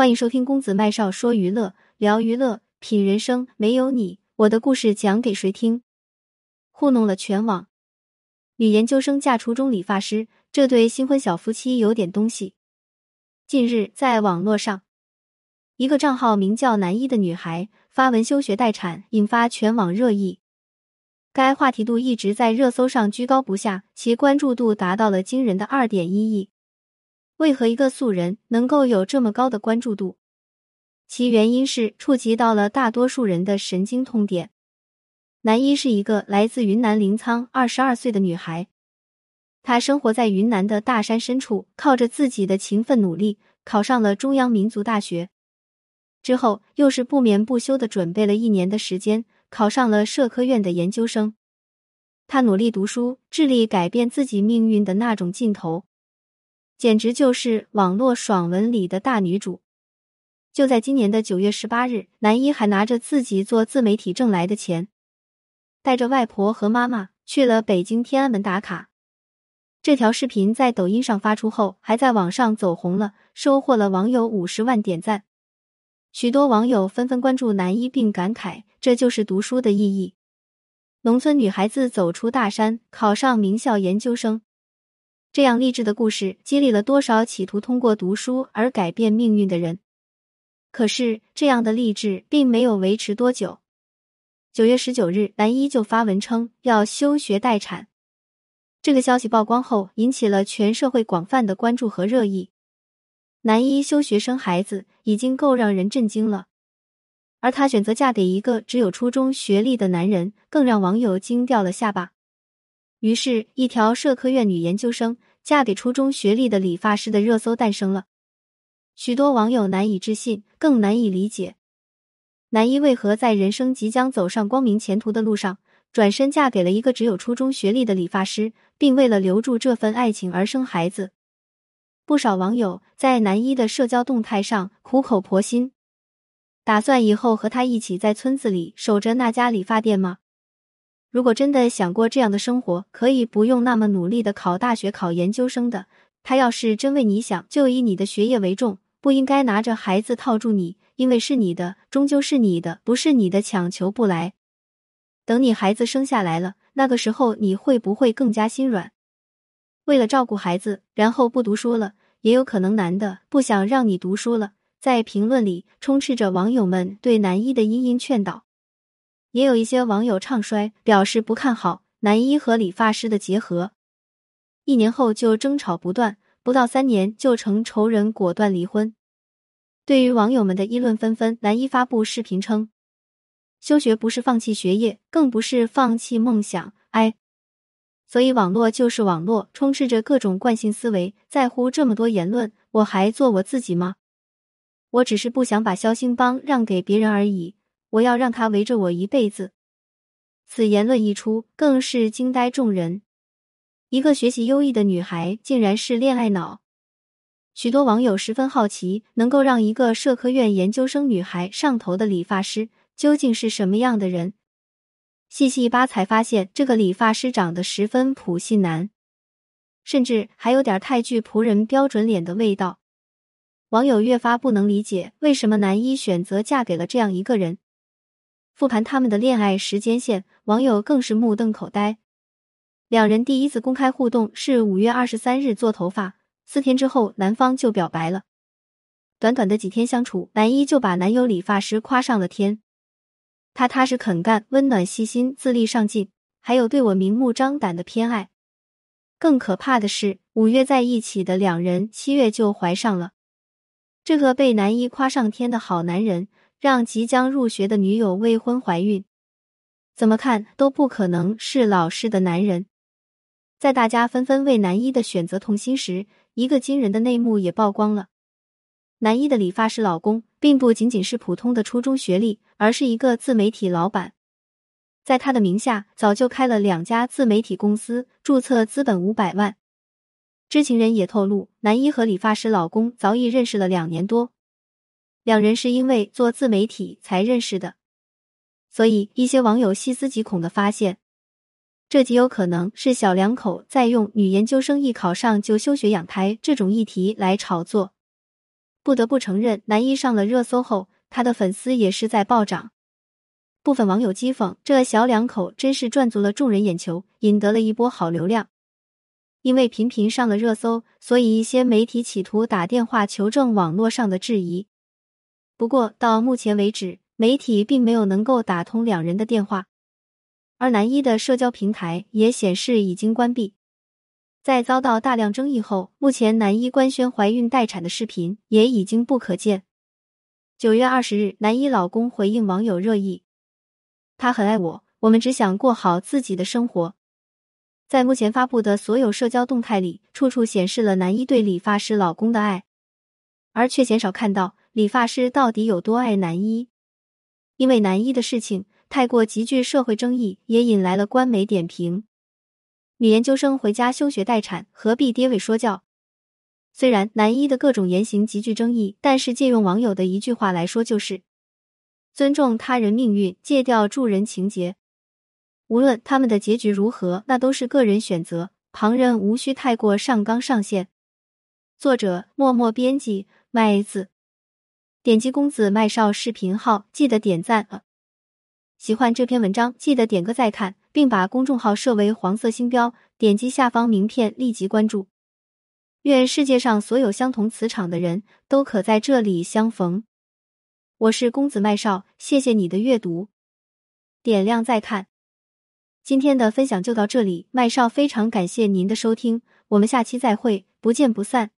欢迎收听公子麦少说娱乐，聊娱乐，品人生。没有你，我的故事讲给谁听？糊弄了全网。女研究生嫁初中理发师，这对新婚小夫妻有点东西。近日，在网络上，一个账号名叫“男一”的女孩发文休学待产，引发全网热议。该话题度一直在热搜上居高不下，其关注度达到了惊人的二点一亿。为何一个素人能够有这么高的关注度？其原因是触及到了大多数人的神经痛点。男一是一个来自云南临沧二十二岁的女孩，她生活在云南的大山深处，靠着自己的勤奋努力考上了中央民族大学，之后又是不眠不休的准备了一年的时间，考上了社科院的研究生。她努力读书，致力改变自己命运的那种劲头。简直就是网络爽文里的大女主。就在今年的九月十八日，男一还拿着自己做自媒体挣来的钱，带着外婆和妈妈去了北京天安门打卡。这条视频在抖音上发出后，还在网上走红了，收获了网友五十万点赞。许多网友纷纷关注男一，并感慨：“这就是读书的意义。农村女孩子走出大山，考上名校研究生。”这样励志的故事，激励了多少企图通过读书而改变命运的人？可是，这样的励志并没有维持多久。九月十九日，男一就发文称要休学待产。这个消息曝光后，引起了全社会广泛的关注和热议。男一休学生孩子已经够让人震惊了，而他选择嫁给一个只有初中学历的男人，更让网友惊掉了下巴。于是，一条社科院女研究生嫁给初中学历的理发师的热搜诞生了。许多网友难以置信，更难以理解，男一为何在人生即将走上光明前途的路上，转身嫁给了一个只有初中学历的理发师，并为了留住这份爱情而生孩子。不少网友在男一的社交动态上苦口婆心，打算以后和他一起在村子里守着那家理发店吗？如果真的想过这样的生活，可以不用那么努力的考大学、考研究生的。他要是真为你想，就以你的学业为重，不应该拿着孩子套住你，因为是你的，终究是你的，不是你的强求不来。等你孩子生下来了，那个时候你会不会更加心软？为了照顾孩子，然后不读书了，也有可能男的不想让你读书了。在评论里充斥着网友们对男一的殷殷劝导。也有一些网友唱衰，表示不看好男一和理发师的结合。一年后就争吵不断，不到三年就成仇人，果断离婚。对于网友们的议论纷纷，男一发布视频称：“休学不是放弃学业，更不是放弃梦想。”哎，所以网络就是网络，充斥着各种惯性思维。在乎这么多言论，我还做我自己吗？我只是不想把肖兴邦让给别人而已。我要让他围着我一辈子。此言论一出，更是惊呆众人。一个学习优异的女孩，竟然是恋爱脑。许多网友十分好奇，能够让一个社科院研究生女孩上头的理发师究竟是什么样的人？细细一扒，才发现这个理发师长得十分普信男，甚至还有点太具仆人标准脸的味道。网友越发不能理解，为什么男一选择嫁给了这样一个人。复盘他们的恋爱时间线，网友更是目瞪口呆。两人第一次公开互动是五月二十三日做头发，四天之后男方就表白了。短短的几天相处，男一就把男友理发师夸上了天。他踏实肯干、温暖细心、自立上进，还有对我明目张胆的偏爱。更可怕的是，五月在一起的两人，七月就怀上了。这个被男一夸上天的好男人。让即将入学的女友未婚怀孕，怎么看都不可能是老实的男人。在大家纷纷为男一的选择痛心时，一个惊人的内幕也曝光了：男一的理发师老公并不仅仅是普通的初中学历，而是一个自媒体老板，在他的名下早就开了两家自媒体公司，注册资本五百万。知情人也透露，男一和理发师老公早已认识了两年多。两人是因为做自媒体才认识的，所以一些网友细思极恐的发现，这极有可能是小两口在用女研究生一考上就休学养胎这种议题来炒作。不得不承认，男一上了热搜后，他的粉丝也是在暴涨。部分网友讥讽这小两口真是赚足了众人眼球，引得了一波好流量。因为频频上了热搜，所以一些媒体企图打电话求证网络上的质疑。不过到目前为止，媒体并没有能够打通两人的电话，而男一的社交平台也显示已经关闭。在遭到大量争议后，目前男一官宣怀孕待产的视频也已经不可见。九月二十日，男一老公回应网友热议。他很爱我，我们只想过好自己的生活。在目前发布的所有社交动态里，处处显示了男一对理发师老公的爱，而却鲜少看到理发师到底有多爱男一。因为男一的事情太过极具社会争议，也引来了官媒点评：女研究生回家休学待产，何必爹位说教？虽然男一的各种言行极具争议，但是借用网友的一句话来说，就是。尊重他人命运，戒掉助人情节。无论他们的结局如何，那都是个人选择，旁人无需太过上纲上线。作者：默默编辑，麦子。点击公子麦少视频号，记得点赞啊！喜欢这篇文章，记得点个再看，并把公众号设为黄色星标，点击下方名片立即关注。愿世界上所有相同磁场的人都可在这里相逢。我是公子麦少，谢谢你的阅读，点亮再看。今天的分享就到这里，麦少非常感谢您的收听，我们下期再会，不见不散。